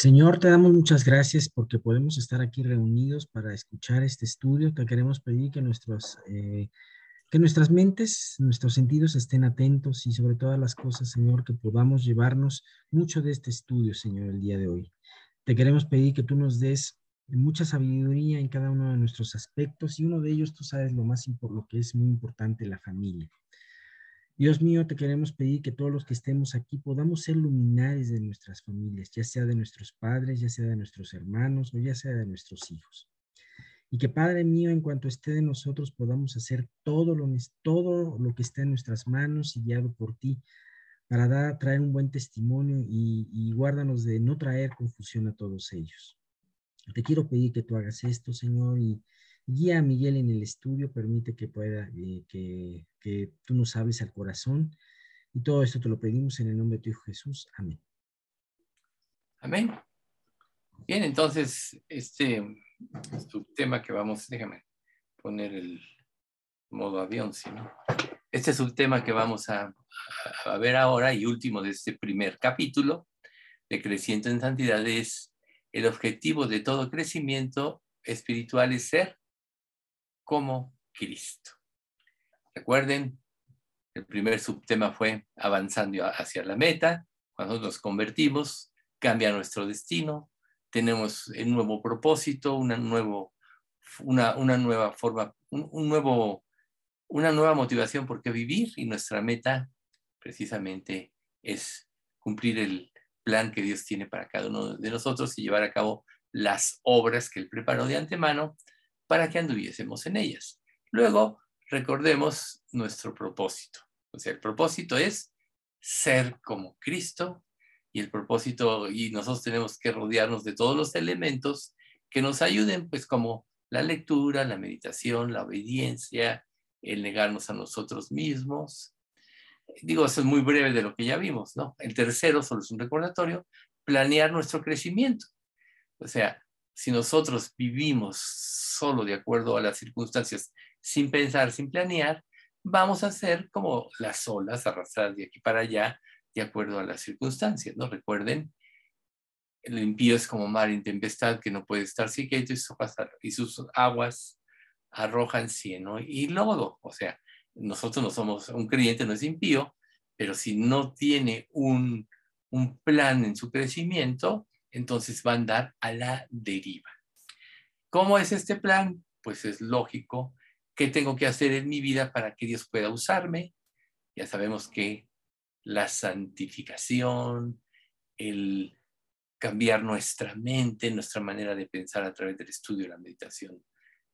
Señor, te damos muchas gracias porque podemos estar aquí reunidos para escuchar este estudio. Te queremos pedir que, nuestros, eh, que nuestras mentes, nuestros sentidos estén atentos y sobre todas las cosas, Señor, que podamos llevarnos mucho de este estudio, Señor, el día de hoy. Te queremos pedir que tú nos des mucha sabiduría en cada uno de nuestros aspectos y uno de ellos, tú sabes, lo más lo que es muy importante, la familia. Dios mío, te queremos pedir que todos los que estemos aquí podamos ser luminares de nuestras familias, ya sea de nuestros padres, ya sea de nuestros hermanos o ya sea de nuestros hijos. Y que Padre mío, en cuanto esté de nosotros, podamos hacer todo lo, todo lo que está en nuestras manos y guiado por ti para dar, traer un buen testimonio y, y guárdanos de no traer confusión a todos ellos. Te quiero pedir que tú hagas esto, Señor, y, Guía a Miguel en el estudio, permite que pueda, eh, que, que tú nos hables al corazón. Y todo esto te lo pedimos en el nombre de tu Hijo Jesús. Amén. Amén. Bien, entonces, este subtema que vamos, déjame poner el modo avión, ¿sí, no? Este subtema que vamos a, a, ver ahora y último de este primer capítulo de Creciendo en Santidad es el objetivo de todo crecimiento espiritual es ser como Cristo. Recuerden, el primer subtema fue avanzando hacia la meta. Cuando nos convertimos, cambia nuestro destino. Tenemos un nuevo propósito, una, nuevo, una, una nueva forma, un, nuevo, una nueva motivación por qué vivir y nuestra meta precisamente es cumplir el plan que Dios tiene para cada uno de nosotros y llevar a cabo las obras que Él preparó de antemano para que anduviésemos en ellas. Luego, recordemos nuestro propósito. O sea, el propósito es ser como Cristo y el propósito, y nosotros tenemos que rodearnos de todos los elementos que nos ayuden, pues como la lectura, la meditación, la obediencia, el negarnos a nosotros mismos. Digo, eso es muy breve de lo que ya vimos, ¿no? El tercero, solo es un recordatorio, planear nuestro crecimiento. O sea, si nosotros vivimos solo de acuerdo a las circunstancias, sin pensar, sin planear, vamos a ser como las olas arrastradas de aquí para allá, de acuerdo a las circunstancias, ¿no? Recuerden, el impío es como mar en tempestad que no puede estar quieto y sus aguas arrojan cieno y lodo. O sea, nosotros no somos, un creyente no es impío, pero si no tiene un, un plan en su crecimiento, entonces va a andar a la deriva. ¿Cómo es este plan? Pues es lógico. ¿Qué tengo que hacer en mi vida para que Dios pueda usarme? Ya sabemos que la santificación, el cambiar nuestra mente, nuestra manera de pensar a través del estudio la meditación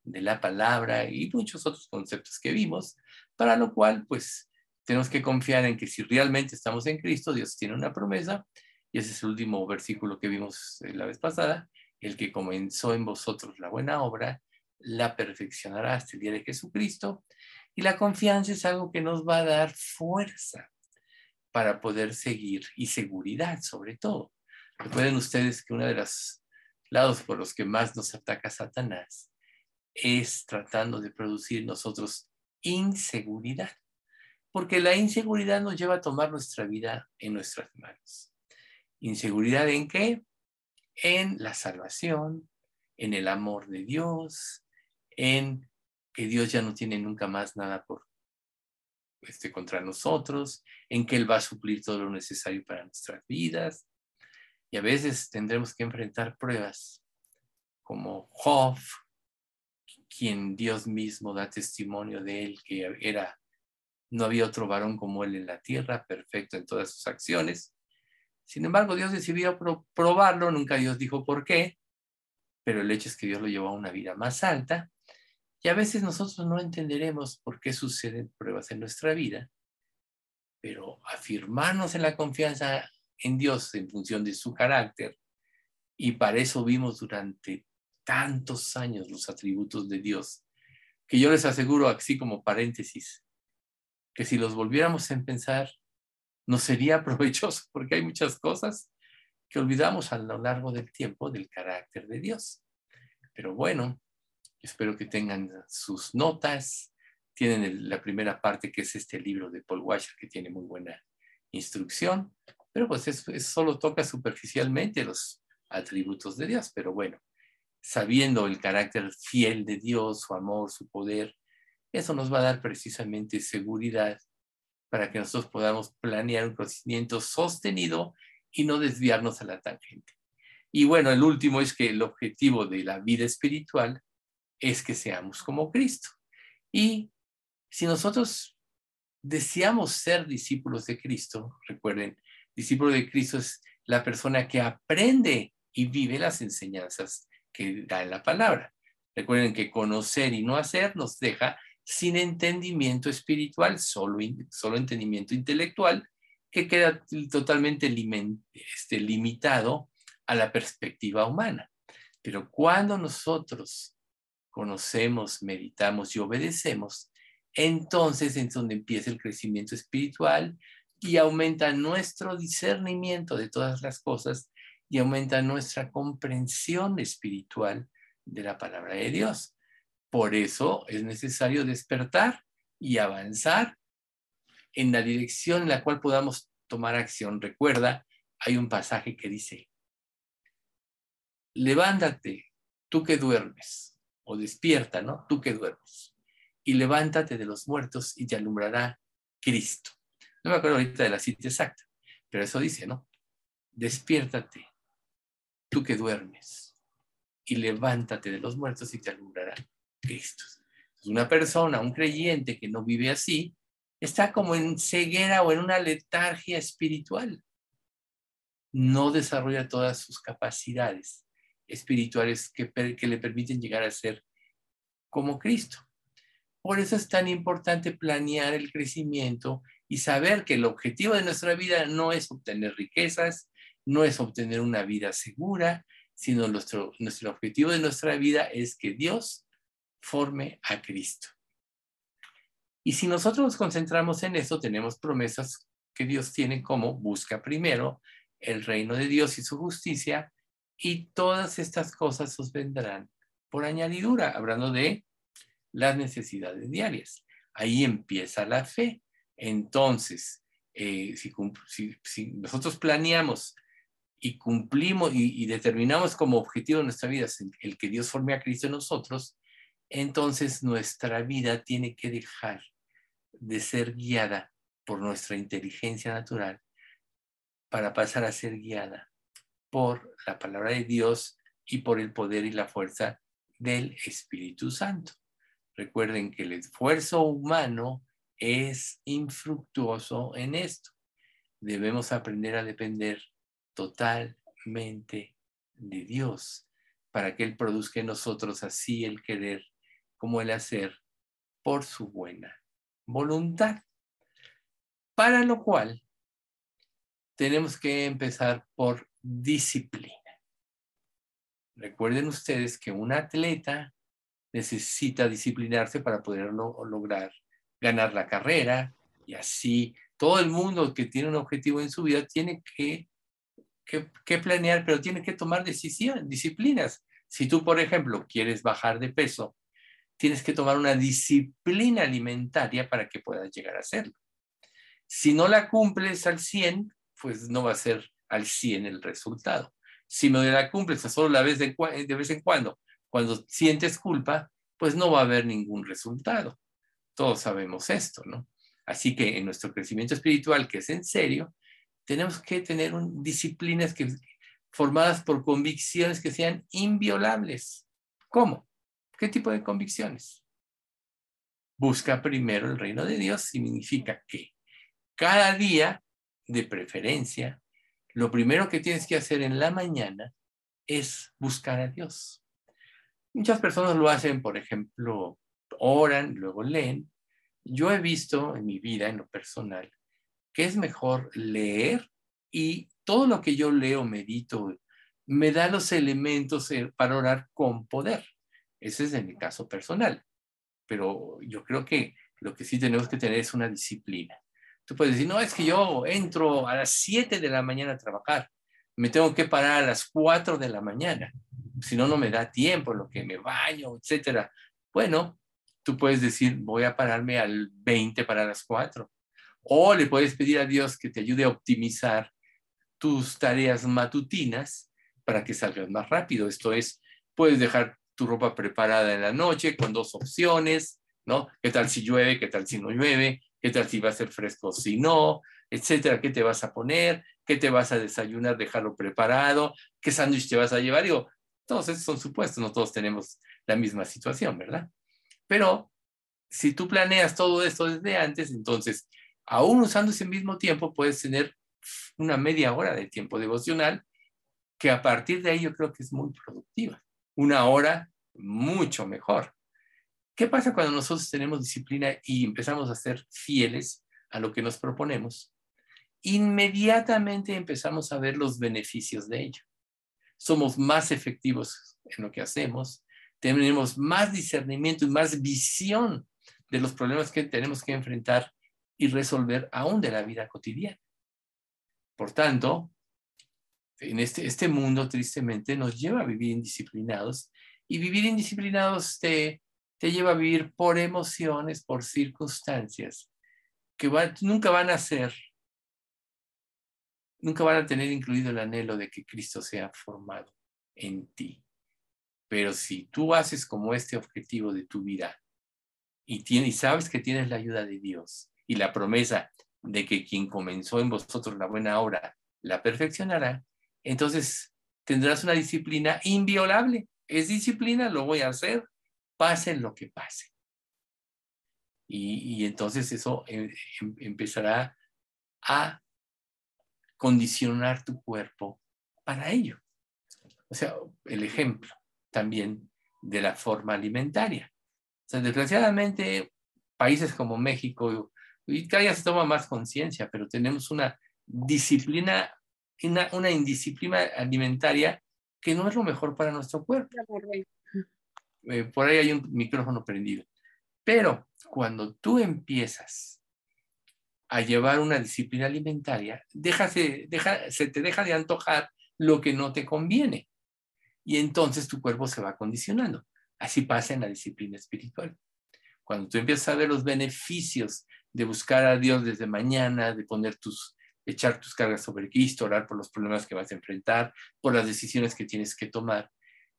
de la palabra y muchos otros conceptos que vimos, para lo cual pues tenemos que confiar en que si realmente estamos en Cristo, Dios tiene una promesa y ese es el último versículo que vimos eh, la vez pasada, el que comenzó en vosotros la buena obra, la perfeccionará hasta el día de Jesucristo. Y la confianza es algo que nos va a dar fuerza para poder seguir y seguridad sobre todo. Recuerden ustedes que uno de los lados por los que más nos ataca Satanás es tratando de producir nosotros inseguridad, porque la inseguridad nos lleva a tomar nuestra vida en nuestras manos. ¿Inseguridad en qué? En la salvación, en el amor de Dios, en que Dios ya no tiene nunca más nada por este, contra nosotros, en que Él va a suplir todo lo necesario para nuestras vidas. Y a veces tendremos que enfrentar pruebas como Job, quien Dios mismo da testimonio de él, que era, no había otro varón como él en la tierra, perfecto en todas sus acciones, sin embargo, Dios decidió probarlo, nunca Dios dijo por qué, pero el hecho es que Dios lo llevó a una vida más alta. Y a veces nosotros no entenderemos por qué suceden pruebas en nuestra vida, pero afirmarnos en la confianza en Dios en función de su carácter, y para eso vimos durante tantos años los atributos de Dios, que yo les aseguro, así como paréntesis, que si los volviéramos a pensar, no sería provechoso porque hay muchas cosas que olvidamos a lo largo del tiempo del carácter de Dios. Pero bueno, espero que tengan sus notas. Tienen la primera parte que es este libro de Paul Washer que tiene muy buena instrucción, pero pues eso, solo toca superficialmente los, atributos de Dios, pero bueno, sabiendo el carácter fiel de Dios, su amor, su poder, eso nos va a dar precisamente seguridad para que nosotros podamos planear un crecimiento sostenido y no desviarnos a la tangente. Y bueno, el último es que el objetivo de la vida espiritual es que seamos como Cristo. Y si nosotros deseamos ser discípulos de Cristo, recuerden, discípulo de Cristo es la persona que aprende y vive las enseñanzas que da en la palabra. Recuerden que conocer y no hacer nos deja sin entendimiento espiritual, solo, solo entendimiento intelectual, que queda totalmente este, limitado a la perspectiva humana. Pero cuando nosotros conocemos, meditamos y obedecemos, entonces es donde empieza el crecimiento espiritual y aumenta nuestro discernimiento de todas las cosas y aumenta nuestra comprensión espiritual de la palabra de Dios. Por eso es necesario despertar y avanzar en la dirección en la cual podamos tomar acción. Recuerda, hay un pasaje que dice, levántate, tú que duermes, o despierta, ¿no? Tú que duermes, y levántate de los muertos y te alumbrará Cristo. No me acuerdo ahorita de la cita exacta, pero eso dice, ¿no? Despiértate, tú que duermes, y levántate de los muertos y te alumbrará Cristo. Una persona, un creyente que no vive así, está como en ceguera o en una letargia espiritual. No desarrolla todas sus capacidades espirituales que, que le permiten llegar a ser como Cristo. Por eso es tan importante planear el crecimiento y saber que el objetivo de nuestra vida no es obtener riquezas, no es obtener una vida segura, sino nuestro, nuestro objetivo de nuestra vida es que Dios forme a Cristo. Y si nosotros nos concentramos en eso, tenemos promesas que Dios tiene como busca primero el reino de Dios y su justicia y todas estas cosas os vendrán por añadidura, hablando de las necesidades diarias. Ahí empieza la fe. Entonces, eh, si, nosotros planeamos y cumplimos y, determinamos como objetivo de nuestra vida el que Dios forme a Cristo en nosotros, entonces nuestra vida tiene que dejar de ser guiada por nuestra inteligencia natural para pasar a ser guiada por la palabra de Dios y por el poder y la fuerza del Espíritu Santo. Recuerden que el esfuerzo humano es infructuoso en esto. Debemos aprender a depender totalmente de Dios para que Él produzca en nosotros así el querer como el hacer por su buena voluntad. Para lo cual tenemos que empezar por disciplina. Recuerden ustedes que un atleta necesita disciplinarse para poderlo lograr ganar la carrera y así todo el mundo que tiene un objetivo en su vida tiene que, que, planear, pero tiene que tomar decisiones, disciplinas. Si tú, por ejemplo, quieres bajar de peso, tienes que tomar una disciplina alimentaria para que puedas llegar a hacerlo. Si no la cumples al 100, pues no va a ser al 100 el resultado. Si no la cumples a solo la vez de, vez en cuando, cuando sientes culpa, pues no va a haber ningún resultado. Todos sabemos esto, ¿no? Así que en nuestro crecimiento espiritual, que es en serio, tenemos que tener disciplinas que, formadas por convicciones que sean inviolables. ¿Cómo? ¿Qué tipo de convicciones? Busca primero el reino de Dios significa que cada día, de preferencia, lo primero que tienes que hacer en la mañana es buscar a Dios. Muchas personas lo hacen, por ejemplo, oran, luego leen. Yo he visto en mi vida, en lo personal, que es mejor leer y todo lo que yo leo, medito, me da los elementos eh, para orar con poder. Ese es en mi caso personal. Pero yo creo que lo que sí tenemos que tener es una disciplina. Tú puedes decir, no, es que yo entro a las 7 de la mañana a trabajar, me tengo que parar a las 4 de la mañana, si no, no me da tiempo, lo que me baño, etcétera. Bueno, tú puedes decir, voy a pararme al 20 para las 4. O le puedes pedir a Dios que te ayude a optimizar tus tareas matutinas para que salgas más rápido. Esto es, puedes dejar tu ropa preparada en la noche con dos opciones, ¿no? ¿Qué tal si llueve? ¿Qué tal si no llueve? ¿Qué tal si va a ser fresco si no? Etcétera. ¿Qué te vas a poner? ¿Qué te vas a desayunar? Dejarlo preparado. ¿Qué sándwich te vas a llevar? Digo, todos estos son supuestos, no todos tenemos la misma situación, ¿verdad? Pero si tú planeas todo esto desde antes, entonces, aún usando ese mismo tiempo, puedes tener una media hora de tiempo devocional que a partir de ahí yo creo que es muy productiva. Una hora mucho mejor. ¿Qué pasa cuando nosotros tenemos disciplina y empezamos a ser fieles a lo que nos proponemos? Inmediatamente empezamos a ver los beneficios de ello. Somos más efectivos en lo que hacemos, tenemos más discernimiento y más visión de los problemas que tenemos que enfrentar y resolver aún de la vida cotidiana. Por tanto, en este, este mundo tristemente nos lleva a vivir indisciplinados y vivir indisciplinados te, te lleva a vivir por emociones, por circunstancias que nunca van a ser, nunca van a tener incluido el anhelo de que Cristo sea formado en ti. Pero si tú haces como este objetivo de tu vida y, tienes, y sabes que tienes la ayuda de Dios y la promesa de que quien comenzó en vosotros la buena obra la perfeccionará, entonces tendrás una disciplina inviolable. Es disciplina, lo voy a hacer, pase lo que pase. Y, entonces eso em, em, empezará a condicionar tu cuerpo para ello. O sea, el ejemplo también de la forma alimentaria. O sea, desgraciadamente, países como México, y día se toma más conciencia, pero tenemos una disciplina una, indisciplina alimentaria que no es lo mejor para nuestro cuerpo. Eh, por ahí hay un micrófono prendido. Pero cuando tú empiezas a llevar una disciplina alimentaria, déjase, deja, se te deja de antojar lo que no te conviene. Y entonces tu cuerpo se va condicionando. Así pasa en la disciplina espiritual. Cuando tú empiezas a ver los beneficios de buscar a Dios desde mañana, de poner tus echar tus cargas sobre Cristo, orar por los problemas que vas a enfrentar, por las decisiones que tienes que tomar,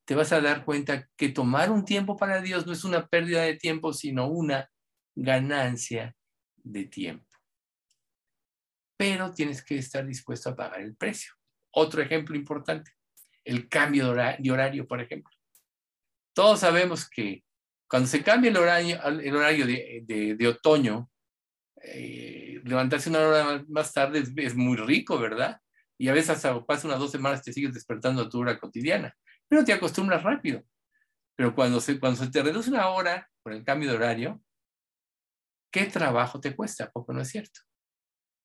te vas a dar cuenta que tomar un tiempo para Dios no es una pérdida de tiempo, sino una ganancia de tiempo. Pero tienes que estar dispuesto a pagar el precio. Otro ejemplo importante, el cambio de horario, por ejemplo. Todos sabemos que cuando se cambia el horario, el horario de, de otoño eh, levantarse una hora más tarde es, muy rico, ¿verdad? Y a veces hasta pasa unas dos semanas te sigues despertando a tu hora cotidiana, pero te acostumbras rápido. Pero cuando se, cuando se te reduce una hora por el cambio de horario, ¿qué trabajo te cuesta? Poco no es cierto.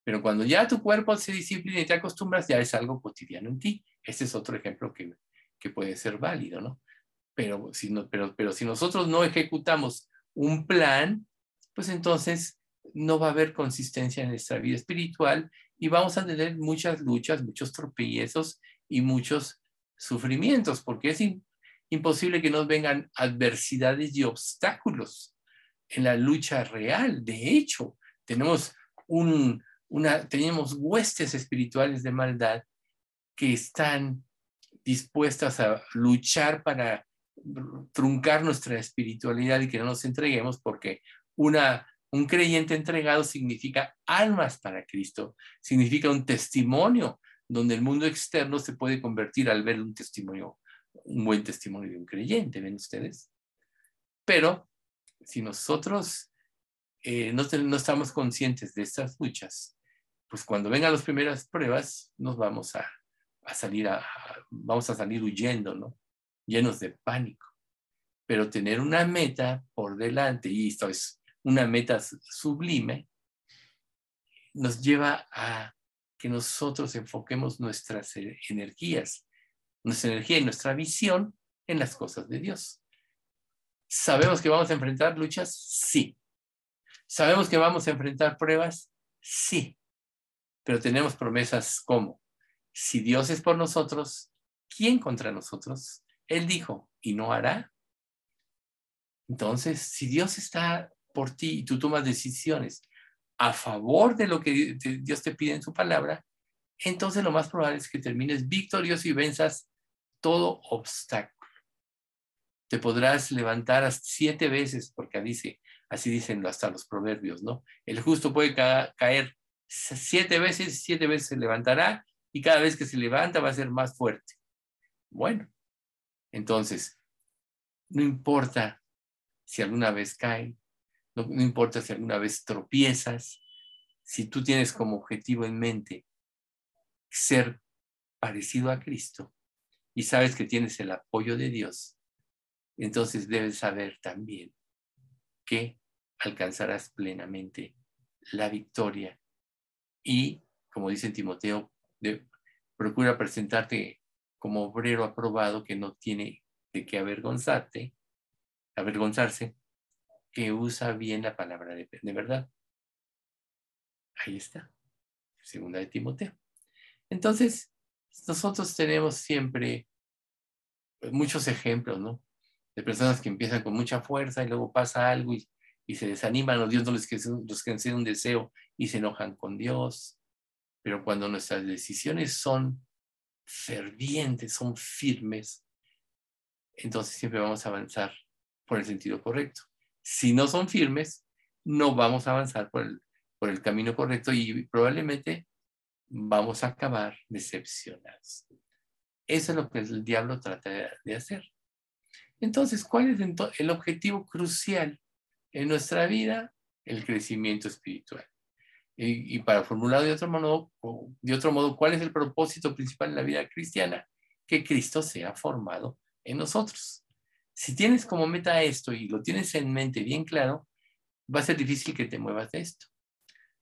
Pero cuando ya tu cuerpo se disciplina y te acostumbras, ya es algo cotidiano en ti. Este es otro ejemplo que, que puede ser válido, ¿no? Pero si, no, pero, pero si nosotros no ejecutamos un plan, pues entonces no va a haber consistencia en nuestra vida espiritual y vamos a tener muchas luchas, muchos tropiezos y muchos sufrimientos, porque es imposible que nos vengan adversidades y obstáculos en la lucha real. De hecho, tenemos, un, una, tenemos huestes espirituales de maldad que están dispuestas a luchar para truncar nuestra espiritualidad y que no nos entreguemos porque una un creyente entregado significa almas para Cristo, significa un testimonio donde el mundo externo se puede convertir al ver un testimonio, un buen testimonio de un creyente, ¿ven ustedes? Pero si nosotros eh, no, estamos conscientes de estas luchas, pues cuando vengan las primeras pruebas, nos vamos a, salir a, vamos a salir huyendo, ¿no? Llenos de pánico. Pero tener una meta por delante, y esto es una meta sublime, nos lleva a que nosotros enfoquemos nuestras e-, energías, nuestra energía y nuestra visión en las cosas de Dios. ¿Sabemos que vamos a enfrentar luchas? Sí. ¿Sabemos que vamos a enfrentar pruebas? Sí. Pero tenemos promesas como, si Dios es por nosotros, ¿quién contra nosotros? Él dijo, ¿y no hará? Entonces, si Dios está por ti y tú tomas decisiones a favor de lo que Dios te pide en su palabra, entonces lo más probable es que termines victorioso y venzas todo obstáculo. Te podrás levantar siete veces, porque dice, así dicen hasta los proverbios, ¿no? El justo puede caer siete veces, siete veces se levantará y cada vez que se levanta va a ser más fuerte. Bueno, entonces, no importa si alguna vez cae, no, no importa si alguna vez tropiezas, si tú tienes como objetivo en mente ser parecido a Cristo y sabes que tienes el apoyo de Dios, entonces debes saber también que alcanzarás plenamente la victoria. Y, como dice Timoteo, procura presentarte como obrero aprobado que no tiene de qué avergonzarte, avergonzarse, que usa bien la palabra de, verdad. Ahí está, segunda de Timoteo. Entonces, nosotros tenemos siempre pues, muchos ejemplos, ¿no? De personas que empiezan con mucha fuerza y luego pasa algo y, se desaniman o Dios no les concede un deseo y se enojan con Dios. Pero cuando nuestras decisiones son fervientes, son firmes, entonces siempre vamos a avanzar por el sentido correcto. Si no son firmes, no vamos a avanzar por el, camino correcto y probablemente vamos a acabar decepcionados. Eso es lo que el diablo trata de hacer. Entonces, ¿cuál es el objetivo crucial en nuestra vida? El crecimiento espiritual. Y, para formular de otro, modo, de otro modo, ¿cuál es el propósito principal en la vida cristiana? Que Cristo sea formado en nosotros. Si tienes como meta esto y lo tienes en mente bien claro, va a ser difícil que te muevas de esto.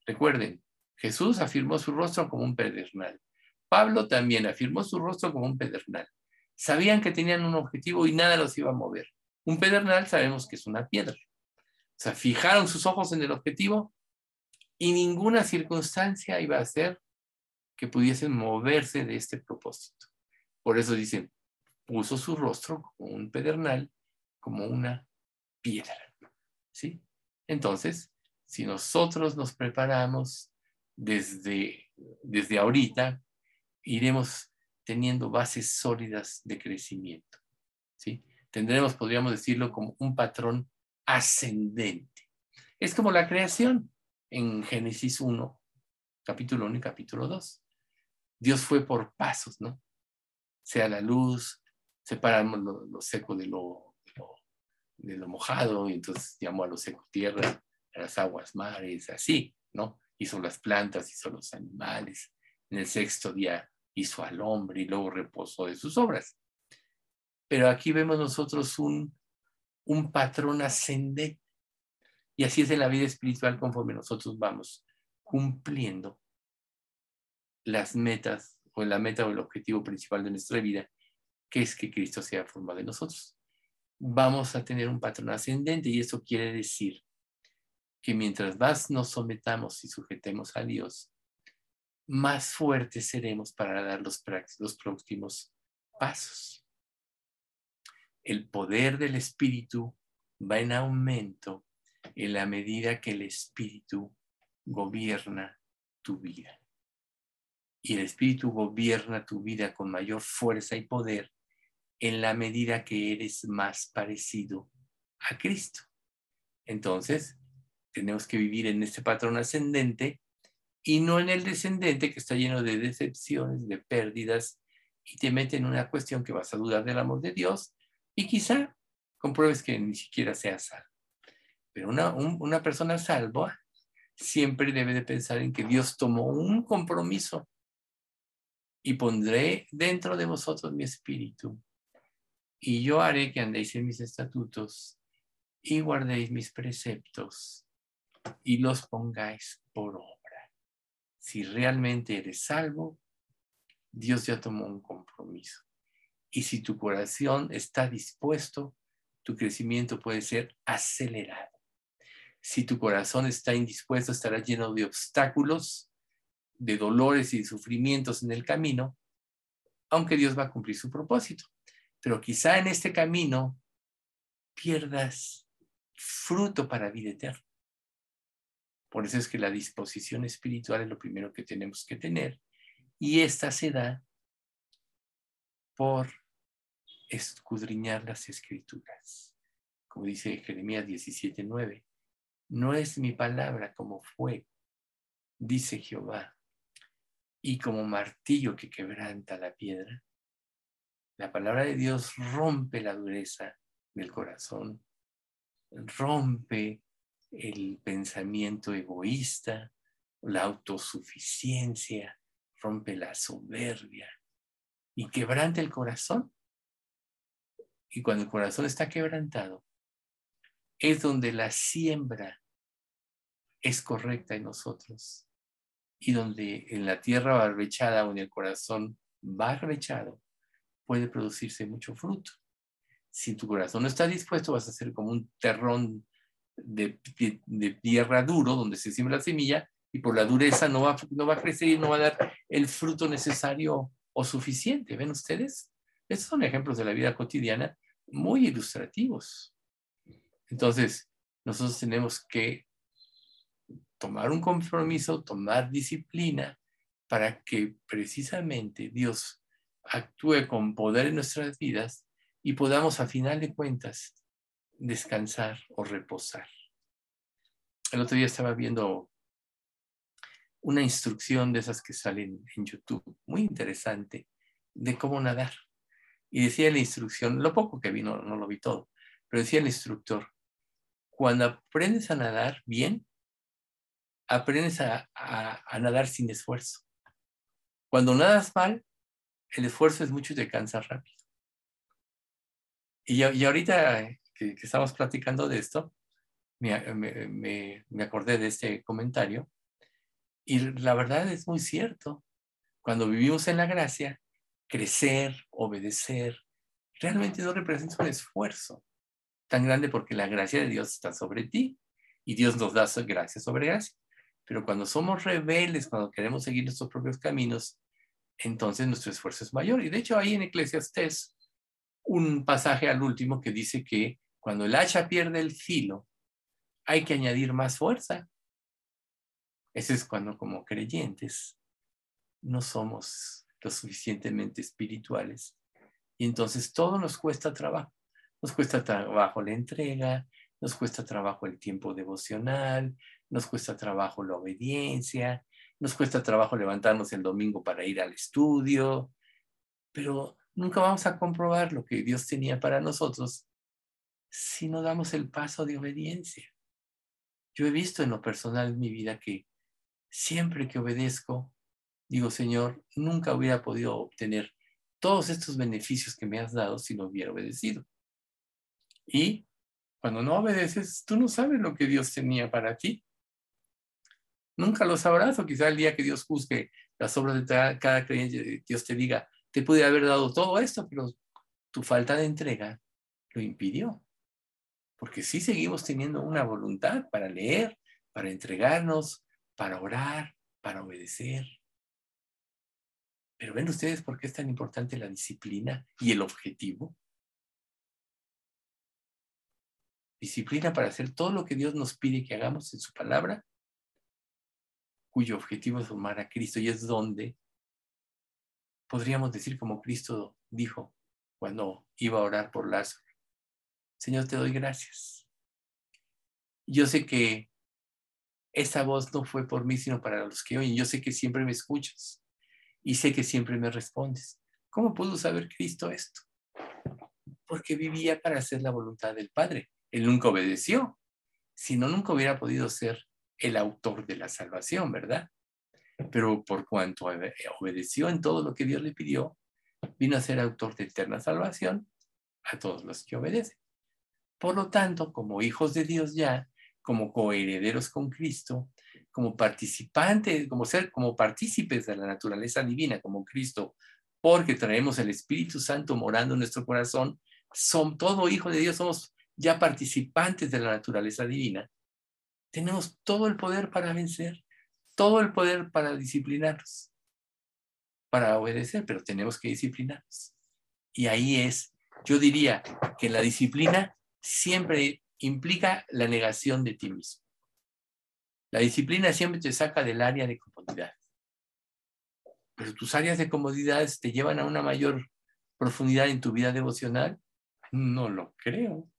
Recuerden, Jesús afirmó su rostro como un pedernal. Pablo también afirmó su rostro como un pedernal. Sabían que tenían un objetivo y nada los iba a mover. Un pedernal sabemos que es una piedra. O sea, fijaron sus ojos en el objetivo y ninguna circunstancia iba a hacer que pudiesen moverse de este propósito. Por eso dicen, puso su rostro como un pedernal, como una piedra. ¿Sí? Entonces, si nosotros nos preparamos desde, desde ahorita, iremos teniendo bases sólidas de crecimiento. ¿sí? Tendremos, podríamos decirlo, como un patrón ascendente. Es como la creación en Génesis 1, capítulo 1 y capítulo 2. Dios fue por pasos, ¿no? Sea la luz, separamos lo, seco de lo, de lo, mojado, y entonces llamó a lo seco tierra, a las aguas mares, así, ¿no? hizo las plantas, hizo los animales. En el sexto día hizo al hombre y luego reposó de sus obras. Pero aquí vemos nosotros un, un patrón ascendente. Y así es en la vida espiritual conforme nosotros vamos cumpliendo las metas o la meta o el objetivo principal de nuestra vida, que es que Cristo sea formado en nosotros. Vamos a tener un patrón ascendente y eso quiere decir que mientras más nos sometamos y sujetemos a Dios, más fuertes seremos para dar los, los próximos pasos. El poder del Espíritu va en aumento en la medida que el Espíritu gobierna tu vida. Y el Espíritu gobierna tu vida con mayor fuerza y poder en la medida que eres más parecido a Cristo. Entonces, tenemos que vivir en este patrón ascendente y no en el descendente que está lleno de decepciones, de pérdidas y te mete en una cuestión que vas a dudar del amor de Dios y quizá compruebes que ni siquiera seas salvo. Pero una, una persona salva siempre debe de pensar en que Dios tomó un compromiso y pondré dentro de vosotros mi espíritu y yo haré que andéis en mis estatutos y guardéis mis preceptos y los pongáis por obra. Si realmente eres salvo, Dios ya tomó un compromiso. Y si tu corazón está dispuesto, tu crecimiento puede ser acelerado. Si tu corazón está indispuesto, estará lleno de obstáculos, de dolores y sufrimientos en el camino, aunque Dios va a cumplir su propósito. Pero quizá en este camino pierdas fruto para vida eterna. Por eso es que la disposición espiritual es lo primero que tenemos que tener. Y esta se da por escudriñar las escrituras. Como dice Jeremías 17:9, no es mi palabra como fuego, dice Jehová, y como martillo que quebranta la piedra. La palabra de Dios rompe la dureza del corazón, rompe el pensamiento egoísta, la autosuficiencia, rompe la soberbia y quebranta el corazón. Y cuando el corazón está quebrantado, es donde la siembra es correcta en nosotros y donde en la tierra barbechada o en el corazón barbechado puede producirse mucho fruto. Si tu corazón no está dispuesto, vas a ser como un terrón de, tierra duro donde se siembra la semilla y por la dureza no va, no va a crecer y no va a dar el fruto necesario o suficiente. ¿Ven ustedes? Estos son ejemplos de la vida cotidiana muy ilustrativos. Entonces, nosotros tenemos que tomar un compromiso, tomar disciplina para que precisamente Dios actúe con poder en nuestras vidas y podamos a final de cuentas descansar o reposar. El otro día estaba viendo una instrucción de esas que salen en YouTube, muy interesante, de cómo nadar. Y decía la instrucción, lo poco que vi, no, lo vi todo, pero decía el instructor, cuando aprendes a nadar bien, aprendes a, nadar sin esfuerzo. Cuando nadas mal, el esfuerzo es mucho y te cansa rápido. Y, y ahorita que, estamos platicando de esto, me, me, me acordé de este comentario y la verdad es muy cierto. Cuando vivimos en la gracia, crecer, obedecer, realmente no representa un esfuerzo tan grande porque la gracia de Dios está sobre ti y Dios nos da gracia sobre gracia. Pero cuando somos rebeldes, cuando queremos seguir nuestros propios caminos, entonces nuestro esfuerzo es mayor. Y de hecho hay en Eclesiastes un pasaje al último que dice que cuando el hacha pierde el filo, hay que añadir más fuerza. Ese es cuando como creyentes no somos lo suficientemente espirituales. Y entonces todo nos cuesta trabajo. Nos cuesta trabajo la entrega, nos cuesta trabajo el tiempo devocional, nos cuesta trabajo la obediencia, nos cuesta trabajo levantarnos el domingo para ir al estudio, pero nunca vamos a comprobar lo que Dios tenía para nosotros si no damos el paso de obediencia. Yo he visto en lo personal en mi vida que siempre que obedezco, digo, Señor, nunca hubiera podido obtener todos estos beneficios que me has dado si no hubiera obedecido. Y cuando no obedeces, tú no sabes lo que Dios tenía para ti. Nunca lo sabrás, o quizá el día que Dios juzgue las obras de cada creyente, Dios te diga, te pude haber dado todo esto, pero tu falta de entrega lo impidió. Porque sí seguimos teniendo una voluntad para leer, para entregarnos, para orar, para obedecer. Pero ven ustedes por qué es tan importante la disciplina y el objetivo. Disciplina para hacer todo lo que Dios nos pide que hagamos en su palabra, cuyo objetivo es formar a Cristo y es donde podríamos decir como Cristo dijo cuando iba a orar por Lázaro. Señor, te doy gracias. Yo sé que esa voz no fue por mí, sino para los que oyen. Yo sé que siempre me escuchas y sé que siempre me respondes. ¿Cómo pudo saber Cristo esto? Porque vivía para hacer la voluntad del Padre. Él nunca obedeció. Si no, nunca hubiera podido ser el autor de la salvación, ¿verdad? Pero por cuanto obedeció en todo lo que Dios le pidió, vino a ser autor de eterna salvación a todos los que obedecen. Por lo tanto, como hijos de Dios ya, como coherederos con Cristo, como participantes, como ser, como partícipes de la naturaleza divina, como Cristo, porque traemos el Espíritu Santo morando en nuestro corazón, son todo hijo de Dios, somos ya participantes de la naturaleza divina. Tenemos todo el poder para vencer, todo el poder para disciplinarnos, para obedecer, pero tenemos que disciplinarnos. Y ahí es, yo diría que la disciplina siempre implica la negación de ti mismo. La disciplina siempre te saca del área de comodidad. Pero tus áreas de comodidad te llevan a una mayor profundidad en tu vida devocional? No lo creo.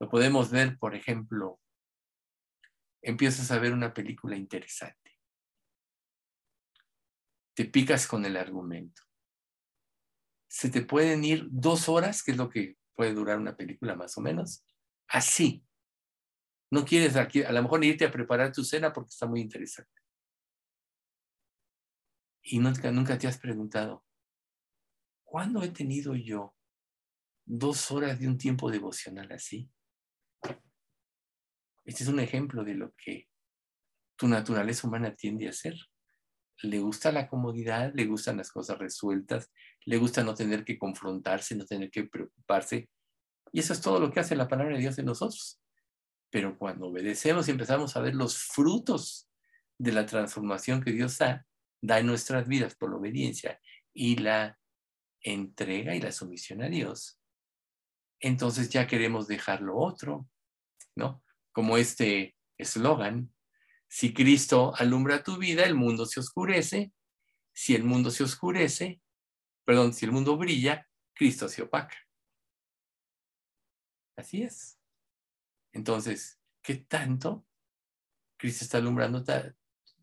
Lo podemos ver, por ejemplo, empiezas a ver una película interesante. Te picas con el argumento. Se te pueden ir dos horas, que es lo que puede durar una película más o menos, así. No quieres a lo mejor irte a preparar tu cena porque está muy interesante. Y nunca te has preguntado, ¿cuándo he tenido yo dos horas de un tiempo devocional así? Este es un ejemplo de lo que tu naturaleza humana tiende a hacer. Le gusta la comodidad, le gustan las cosas resueltas, le gusta no tener que confrontarse, no tener que preocuparse. Y eso es todo lo que hace la palabra de Dios en nosotros. Pero cuando obedecemos y empezamos a ver los frutos de la transformación que Dios da, da en nuestras vidas por la obediencia y la entrega y la sumisión a Dios, entonces ya queremos dejar lo otro, ¿no? Como este eslogan, si Cristo alumbra tu vida, el mundo se oscurece, si el mundo se oscurece, perdón, si el mundo brilla, Cristo se opaca. Así es. Entonces, ¿qué tanto Cristo está alumbrando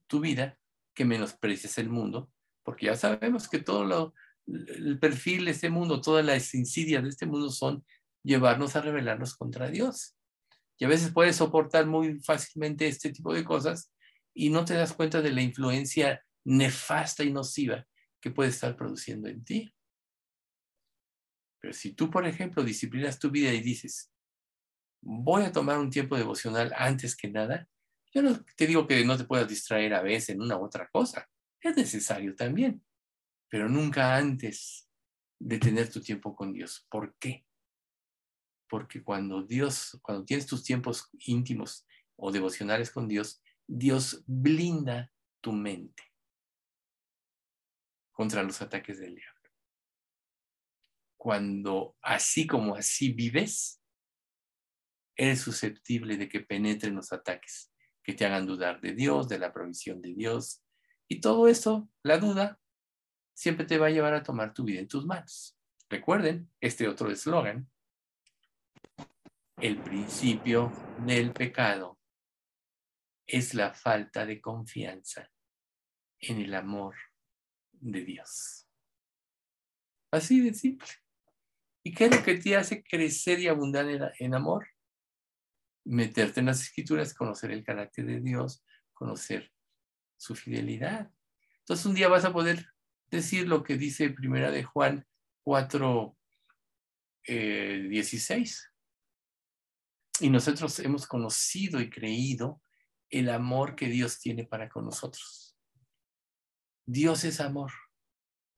tu vida que menosprecies el mundo? Porque ya sabemos que todo lo, el perfil de este mundo, todas las insidias de este mundo son llevarnos a rebelarnos contra Dios. Y a veces puedes soportar muy fácilmente este tipo de cosas y no te das cuenta de la influencia nefasta y nociva que puede estar produciendo en ti. Pero si tú, por ejemplo, disciplinas tu vida y dices, voy a tomar un tiempo devocional antes que nada, yo no te digo que no te puedas distraer a veces en una u otra cosa. Es necesario también, pero nunca antes de tener tu tiempo con Dios. ¿Por qué? Porque cuando Dios, cuando tienes tus tiempos íntimos o devocionales con Dios, Dios blinda tu mente contra los ataques del diablo. Cuando así como así vives, eres susceptible de que penetren los ataques, que te hagan dudar de Dios, de la provisión de Dios. Y todo esto, la duda, siempre te va a llevar a tomar tu vida en tus manos. Recuerden este otro eslogan, el principio del pecado es la falta de confianza en el amor de Dios. Así de simple. ¿Y qué es lo que te hace crecer y abundar en, amor? Meterte en las escrituras, conocer el carácter de Dios, conocer su fidelidad. Entonces un día vas a poder decir lo que dice Primera de Juan 4, 16. Y nosotros hemos conocido y creído el amor que Dios tiene para con nosotros. Dios es amor.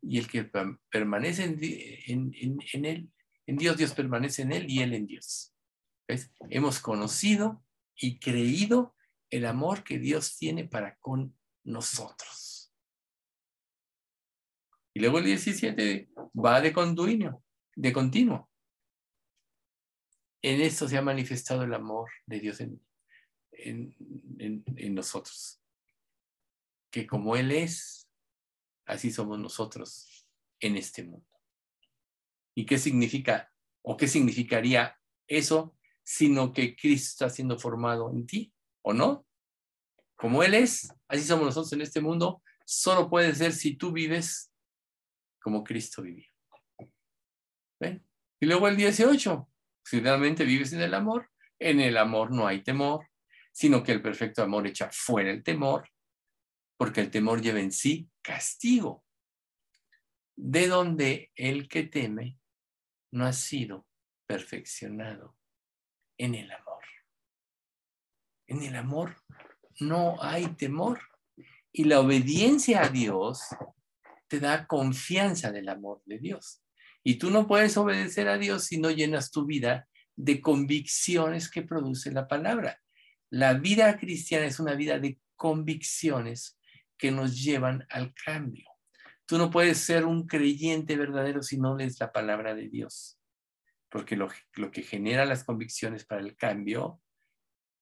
Y el que permanece en, Él, en Dios, Dios permanece en Él y Él en Dios. Hemos conocido y creído el amor que Dios tiene para con nosotros. Y luego el 17 va de continuo, de continuo en esto se ha manifestado el amor de Dios en, nosotros. Que como Él es, así somos nosotros en este mundo. ¿Y qué significa o qué significaría eso, sino que Cristo está siendo formado en ti o no? Como Él es, así somos nosotros en este mundo, solo puede ser si tú vives como Cristo vivía. ¿Ven? Y luego el 18, si realmente vives en el amor, en el amor no hay temor, sino que el perfecto amor echa fuera el temor, porque el temor lleva en sí castigo, de donde el que teme no ha sido perfeccionado en el amor. En el amor no hay temor y la obediencia a Dios te da confianza del amor de Dios. Y tú no puedes obedecer a Dios si no llenas tu vida de convicciones que produce la palabra. La vida cristiana es una vida de convicciones que nos llevan al cambio. Tú no puedes ser un creyente verdadero si no lees la palabra de Dios, porque lo, lo que genera las convicciones para el cambio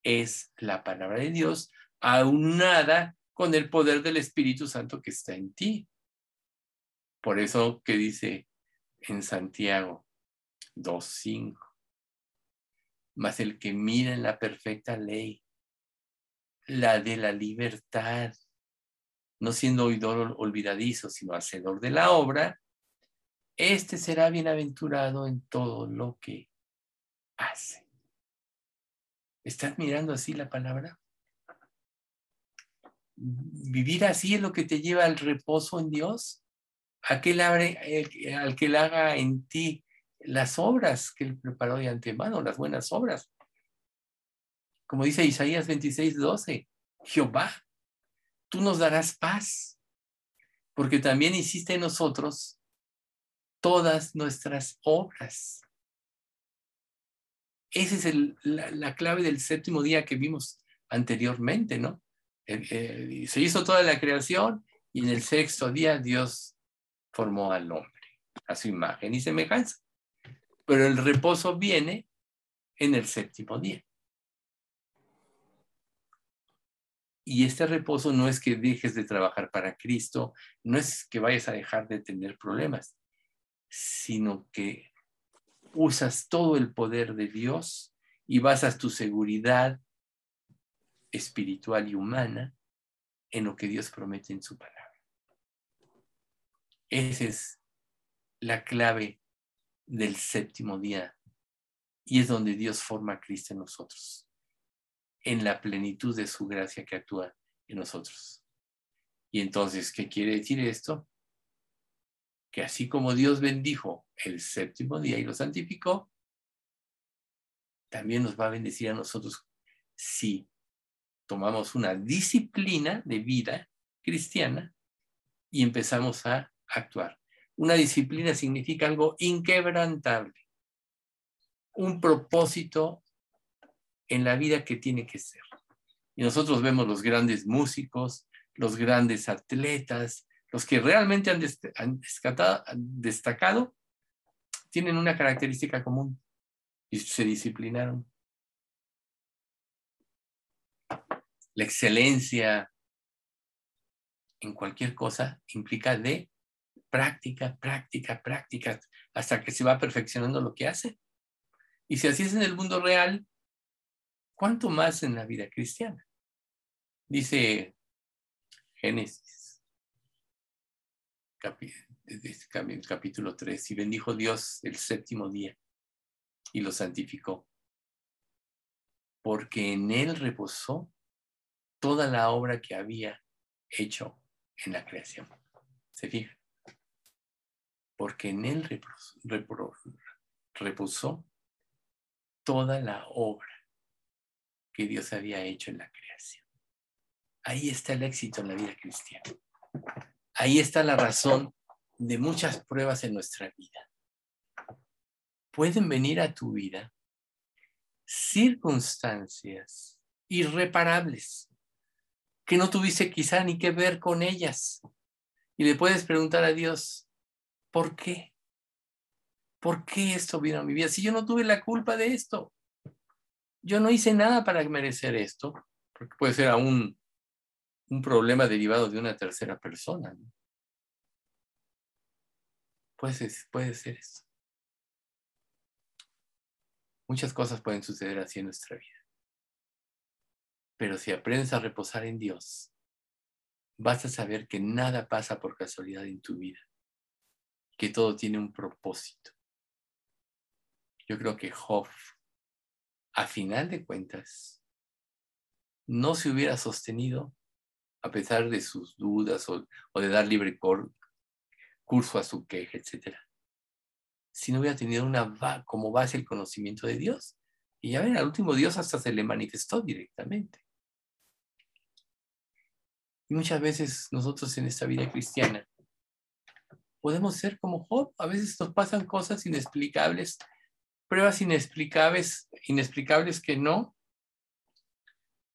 es la palabra de Dios, aunada con el poder del Espíritu Santo que está en ti. Por eso que dice en Santiago 2.5. Mas el que mira en la perfecta ley, la de la libertad, no siendo oidor olvidadizo, sino hacedor de la obra, este será bienaventurado en todo lo que hace. ¿Estás mirando así la palabra? Vivir así es lo que te lleva al reposo en Dios. Aquel abre, al que le haga en ti las obras que él preparó de antemano, las buenas obras. Como dice Isaías 26, 12, Jehová, tú nos darás paz, porque también hiciste en nosotros todas nuestras obras. Esa es la, clave del séptimo día que vimos anteriormente, ¿no? se hizo toda la creación y en el sexto día Dios formó al hombre a su imagen y semejanza. Pero el reposo viene en el séptimo día. Y este reposo no es que dejes de trabajar para Cristo, no es que vayas a dejar de tener problemas, sino que usas todo el poder de Dios y basas tu seguridad espiritual y humana en lo que Dios promete en su palabra. Esa es la clave del séptimo día y es donde Dios forma a Cristo en nosotros, en la plenitud de su gracia que actúa en nosotros. Y entonces, ¿qué quiere decir esto? Que así como Dios bendijo el séptimo día y lo santificó, también nos va a bendecir a nosotros si tomamos una disciplina de vida cristiana y empezamos a actuar. Una disciplina significa algo inquebrantable, un propósito en la vida que tiene que ser. Y nosotros vemos los grandes músicos, los grandes atletas, los que realmente han, destacado, tienen una característica común y se disciplinaron. La excelencia en cualquier cosa implica de práctica, práctica, práctica, hasta que se va perfeccionando lo que hace. Y si así es en el mundo real, ¿cuánto más en la vida cristiana? Dice Génesis, capítulo 3, y bendijo Dios el séptimo día y lo santificó, porque en él reposó toda la obra que había hecho en la creación. ¿Se fija? Porque en él reposó toda la obra que Dios había hecho en la creación. Ahí está el éxito en la vida cristiana. Ahí está la razón de muchas pruebas en nuestra vida. Pueden venir a tu vida circunstancias irreparables que no tuviste quizá ni que ver con ellas. Y le puedes preguntar a Dios, ¿por qué? ¿Por qué esto vino a mi vida? Si yo no tuve la culpa de esto. Yo no hice nada para merecer esto, porque puede ser aún un problema derivado de una tercera persona. Puede, puede ser eso. Muchas cosas pueden suceder así en nuestra vida. Pero si aprendes a reposar en Dios, vas a saber que nada pasa por casualidad en tu vida, que todo tiene un propósito. Yo creo que Job, a final de cuentas, no se hubiera sostenido a pesar de sus dudas o, de dar libre curso a su queja, etc. Si no hubiera tenido una como base el conocimiento de Dios. Y ya ven, al último Dios hasta se le manifestó directamente. Y muchas veces nosotros en esta vida cristiana podemos ser como Job. A veces nos pasan cosas inexplicables, pruebas inexplicables, inexplicables que no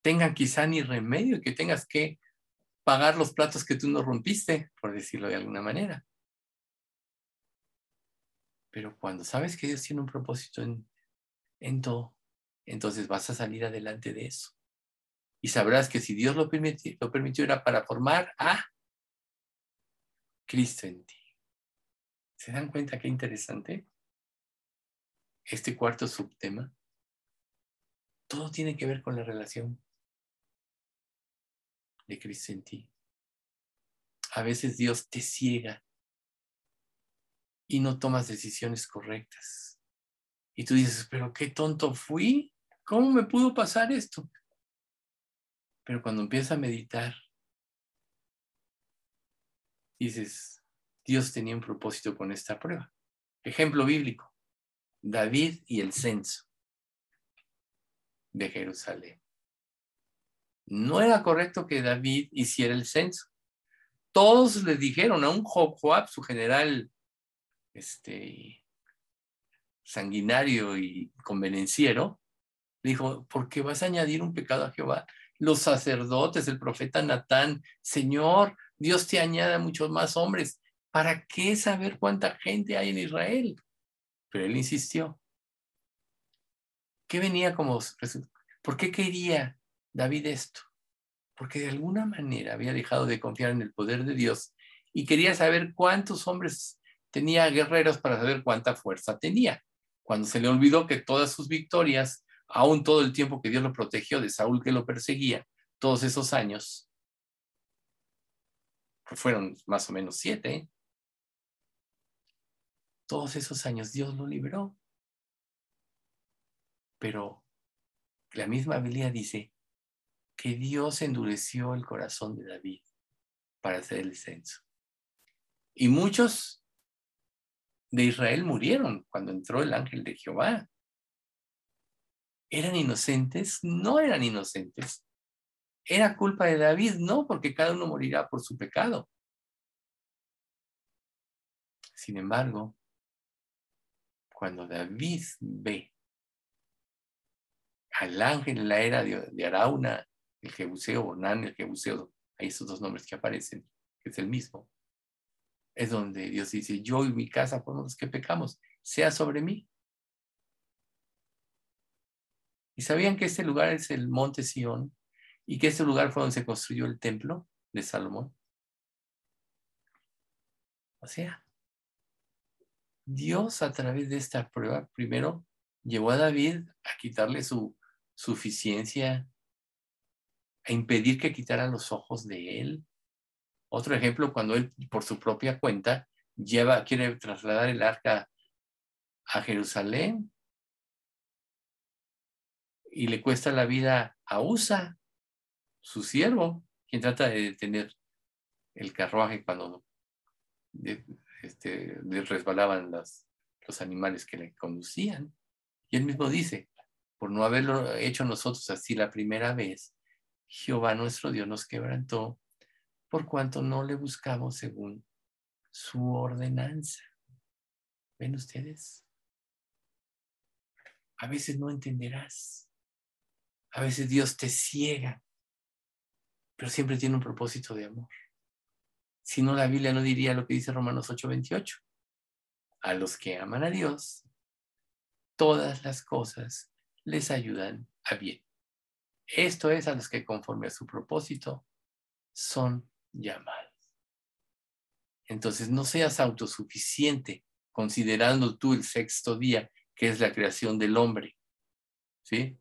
tengan quizá ni remedio, que tengas que pagar los platos que tú no rompiste, por decirlo de alguna manera. Pero cuando sabes que Dios tiene un propósito en, en todo, entonces vas a salir adelante de eso y sabrás que si Dios lo permitió, lo permitió era para formar a Cristo en ti. ¿Se dan cuenta qué interesante? Este cuarto subtema. Todo tiene que ver con la relación de Cristo en ti. A veces Dios te ciega y no tomas decisiones correctas. Y tú dices, pero qué tonto fui. ¿Cómo me pudo pasar esto? Pero cuando empiezas a meditar, dices, Dios tenía un propósito con esta prueba. Ejemplo bíblico, David y el censo de Jerusalén. No era correcto que David hiciera el censo. Todos le dijeron a un Joab, su general este, sanguinario y convenenciero, dijo, ¿por qué vas a añadir un pecado a Jehová? Los sacerdotes, el profeta Natán, Señor, Dios te añada muchos más hombres. ¿Para qué saber cuánta gente hay en Israel? Pero él insistió. ¿Qué venía como ¿Por qué quería David esto? Porque de alguna manera había dejado de confiar en el poder de Dios y quería saber cuántos hombres tenía guerreros para saber cuánta fuerza tenía. Cuando se le olvidó que todas sus victorias, aún todo el tiempo que Dios lo protegió de Saúl que lo perseguía, todos esos años, fueron más o menos siete, todos esos años Dios lo libró. Pero la misma Biblia dice que Dios endureció el corazón de David para hacer el censo. Y muchos de Israel murieron cuando entró el ángel de Jehová. ¿Eran inocentes? No eran inocentes. ¿Era culpa de David? No, porque cada uno morirá por su pecado. Sin embargo, cuando David ve al ángel en la era de, Arauna, el Jebuseo, Ornán, el Jebuseo, hay esos dos nombres que aparecen, que es el mismo, es donde Dios dice, yo y mi casa fuimos los que pecamos, sea sobre mí. ¿Y sabían que este lugar es el monte Sión y que este lugar fue donde se construyó el templo de Salomón? O sea, Dios a través de esta prueba, primero llevó a David a quitarle su suficiencia, a impedir que quitara los ojos de él. Otro ejemplo, cuando él por su propia cuenta lleva, quiere trasladar el arca a Jerusalén y le cuesta la vida a Usa, su siervo, quien trata de detener el carruaje cuando este, resbalaban los animales que le conducían. Y él mismo dice, por no haberlo hecho nosotros así la primera vez, Jehová nuestro Dios nos quebrantó por cuanto no le buscamos según su ordenanza. ¿Ven ustedes? A veces no entenderás. A veces Dios te ciega, pero siempre tiene un propósito de amor. Si no, la Biblia no diría lo que dice Romanos 8:28. A los que aman a Dios, todas las cosas les ayudan a bien. Esto es a los que conforme a su propósito son llamados. Entonces, no seas autosuficiente considerando tú el sexto día, que es la creación del hombre, ¿sí?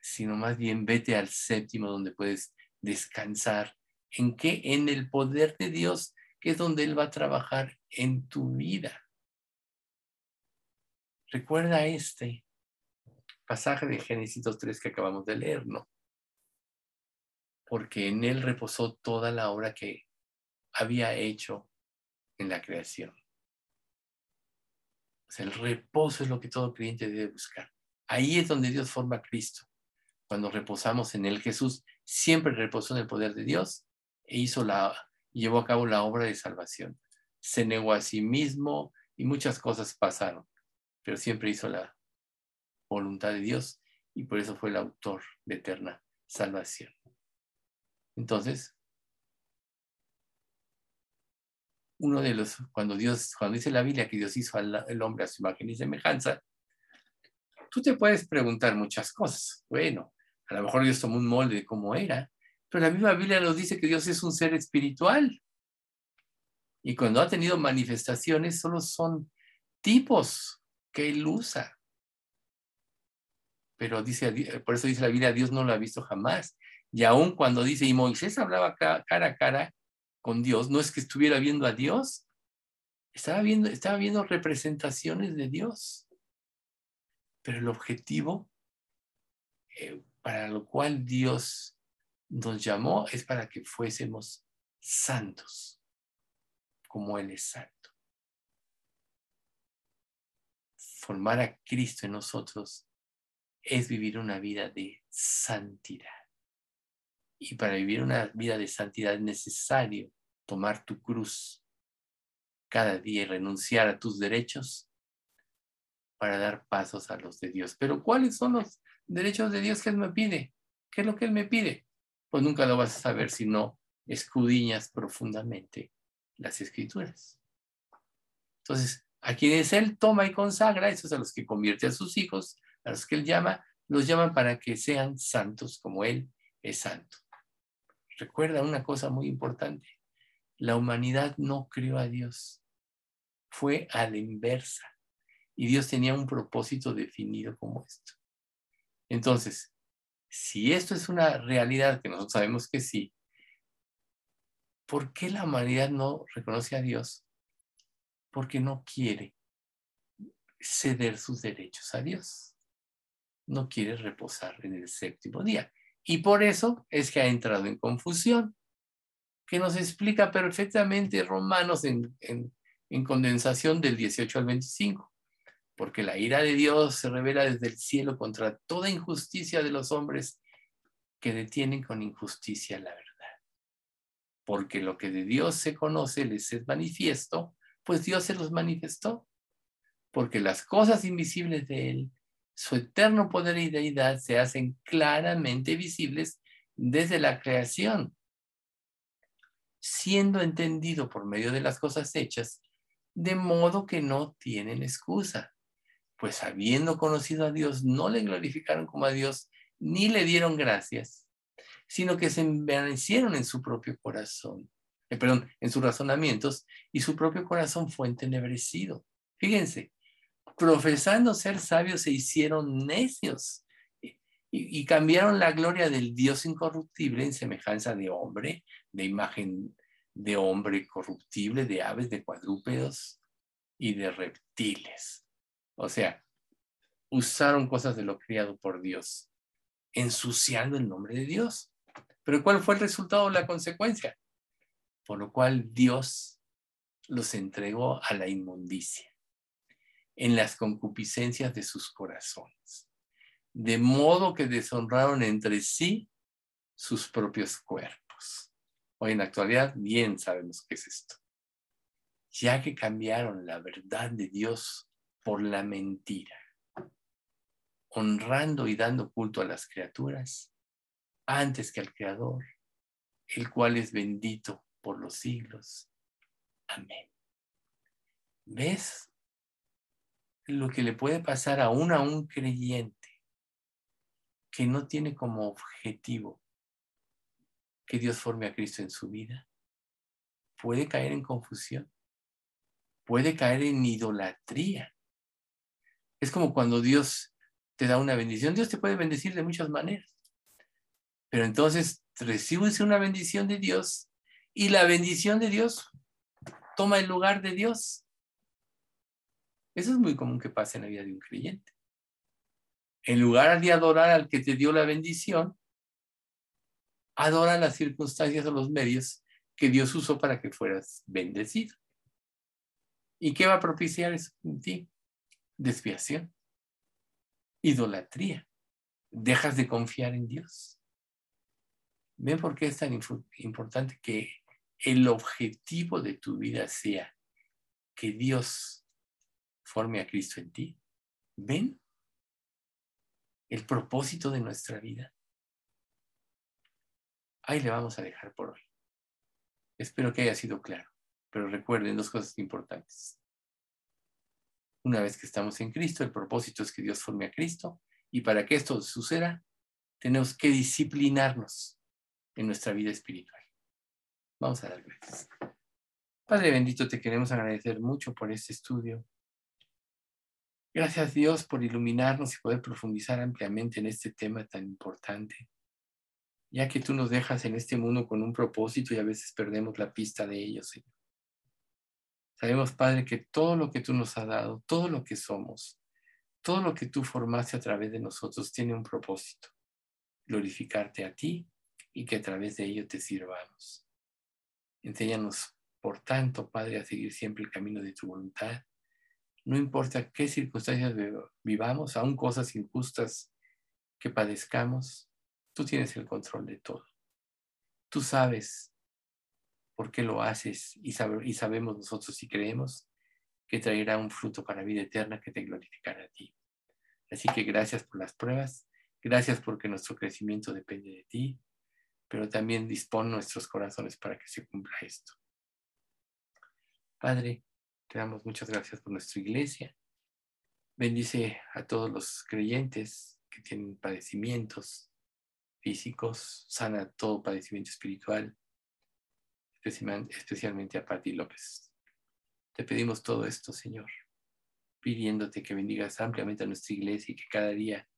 Sino más bien vete al séptimo donde puedes descansar ¿En qué? En el poder de Dios, que es donde Él va a trabajar en tu vida. Recuerda este pasaje de Génesis 2.3 que acabamos de leer, ¿no? Porque en Él reposó toda la obra que había hecho en la creación. El reposo es lo que todo creyente debe buscar. Ahí es donde Dios forma a Cristo. Cuando reposamos en Él, Jesús siempre reposó en el poder de Dios e hizo la, llevó a cabo la obra de salvación. Se negó a sí mismo y muchas cosas pasaron, pero siempre hizo la voluntad de Dios y por eso fue el autor de eterna salvación. Entonces, uno de los, cuando Dios, cuando dice la Biblia que Dios hizo al hombre a su imagen y semejanza, tú te puedes preguntar muchas cosas. Bueno, a lo mejor Dios tomó un molde de cómo era, pero la misma Biblia nos dice que Dios es un ser espiritual. Y cuando ha tenido manifestaciones, solo son tipos que él usa. Pero dice, por eso dice la Biblia, Dios no lo ha visto jamás. Y aún cuando dice, y Moisés hablaba cara a cara con Dios, no es que estuviera viendo a Dios, estaba viendo, estaba viendo representaciones de Dios. Pero el objetivo eh, para lo cual Dios nos llamó es para que fuésemos santos, como Él es santo. Formar a Cristo en nosotros es vivir una vida de santidad. Y para vivir una vida de santidad es necesario tomar tu cruz cada día y renunciar a tus derechos para dar pasos a los de Dios. Pero ¿cuáles son los derechos de Dios que Él me pide? ¿Qué es lo que Él me pide? Pues nunca lo vas a saber si no escudriñas profundamente las escrituras. Entonces, a quienes Él toma y consagra, esos a los que convierte a sus hijos, a los que Él llama, los llaman para que sean santos como Él es santo. Recuerda una cosa muy importante. La humanidad no crió a Dios. Fue a la inversa. Y Dios tenía un propósito definido como esto. Entonces, si esto es una realidad que nosotros sabemos que sí, ¿por qué la humanidad no reconoce a Dios? Porque no quiere ceder sus derechos a Dios. No quiere reposar en el séptimo día. Y por eso es que ha entrado en confusión, que nos explica perfectamente Romanos en, en condensación del 18 al 25 porque la ira de Dios se revela desde el cielo contra toda injusticia de los hombres que detienen con injusticia la verdad. Porque lo que de Dios se conoce les es manifiesto, pues Dios se los manifestó. Porque las cosas invisibles de Él, su eterno poder y deidad, se hacen claramente visibles desde la creación, siendo entendido por medio de las cosas hechas, de modo que no tienen excusa pues habiendo conocido a Dios, no le glorificaron como a Dios, ni le dieron gracias, sino que se envanecieron en su propio corazón, eh, perdón, en sus razonamientos, y su propio corazón fue entenebrecido. Fíjense, profesando ser sabios se hicieron necios y, y cambiaron la gloria del Dios incorruptible en semejanza de hombre, de imagen de hombre corruptible, de aves, de cuadrúpedos y de reptiles. O sea, usaron cosas de lo criado por Dios, ensuciando el nombre de Dios. Pero ¿cuál fue el resultado o la consecuencia? Por lo cual Dios los entregó a la inmundicia en las concupiscencias de sus corazones, de modo que deshonraron entre sí sus propios cuerpos. Hoy en la actualidad bien sabemos qué es esto. Ya que cambiaron la verdad de Dios por la mentira, honrando y dando culto a las criaturas antes que al Creador, el cual es bendito por los siglos. Amén. ¿Ves lo que le puede pasar aún a un creyente que no tiene como objetivo que Dios forme a Cristo en su vida? Puede caer en confusión, puede caer en idolatría es como cuando Dios te da una bendición. Dios te puede bendecir de muchas maneras. Pero entonces recibes una bendición de Dios y la bendición de Dios toma el lugar de Dios. Eso es muy común que pase en la vida de un creyente. En lugar de adorar al que te dio la bendición, adora las circunstancias o los medios que Dios usó para que fueras bendecido. ¿Y qué va a propiciar eso en ti? Desviación, idolatría. Dejas de confiar en Dios. ¿Ven por qué es tan importante que el objetivo de tu vida sea que Dios forme a Cristo en ti? ¿Ven? El propósito de nuestra vida. Ahí le vamos a dejar por hoy. Espero que haya sido claro, pero recuerden dos cosas importantes. Una vez que estamos en Cristo, el propósito es que Dios forme a Cristo y para que esto suceda, tenemos que disciplinarnos en nuestra vida espiritual. Vamos a dar gracias. Padre bendito, te queremos agradecer mucho por este estudio. Gracias Dios por iluminarnos y poder profundizar ampliamente en este tema tan importante, ya que tú nos dejas en este mundo con un propósito y a veces perdemos la pista de ello, Señor. Sabemos, Padre, que todo lo que tú nos has dado, todo lo que somos, todo lo que tú formaste a través de nosotros tiene un propósito, glorificarte a ti y que a través de ello te sirvamos. Enséñanos, por tanto, Padre, a seguir siempre el camino de tu voluntad. No importa qué circunstancias vivamos, aún cosas injustas que padezcamos, tú tienes el control de todo. Tú sabes por qué lo haces y, sabemos nosotros y creemos que traerá un fruto para vida eterna que te glorificará a ti. Así que gracias por las pruebas, gracias porque nuestro crecimiento depende de ti, pero también dispone nuestros corazones para que se cumpla esto. Padre, te damos muchas gracias por nuestra iglesia. Bendice a todos los creyentes que tienen padecimientos físicos, sana todo padecimiento espiritual especialmente a Patti López. Te pedimos todo esto, Señor, pidiéndote que bendigas ampliamente a nuestra iglesia y que cada día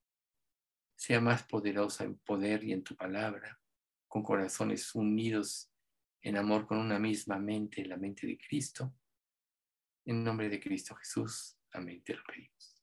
sea más poderosa en poder y en tu palabra, con corazones unidos en amor con una misma mente, la mente de Cristo. En nombre de Cristo Jesús. Amén. Te lo pedimos.